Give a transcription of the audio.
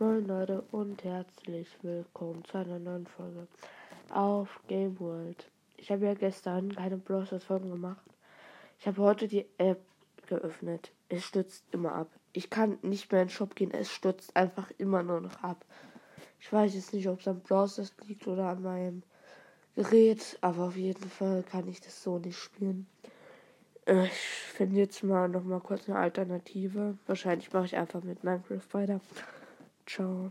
Moin Leute und herzlich willkommen zu einer neuen Folge auf Game World. Ich habe ja gestern keine Browser Folgen gemacht. Ich habe heute die App geöffnet. Es stürzt immer ab. Ich kann nicht mehr in den Shop gehen. Es stürzt einfach immer nur noch ab. Ich weiß jetzt nicht, ob es am Browser liegt oder an meinem Gerät, aber auf jeden Fall kann ich das so nicht spielen. Ich finde jetzt mal noch mal kurz eine Alternative. Wahrscheinlich mache ich einfach mit Minecraft weiter. So.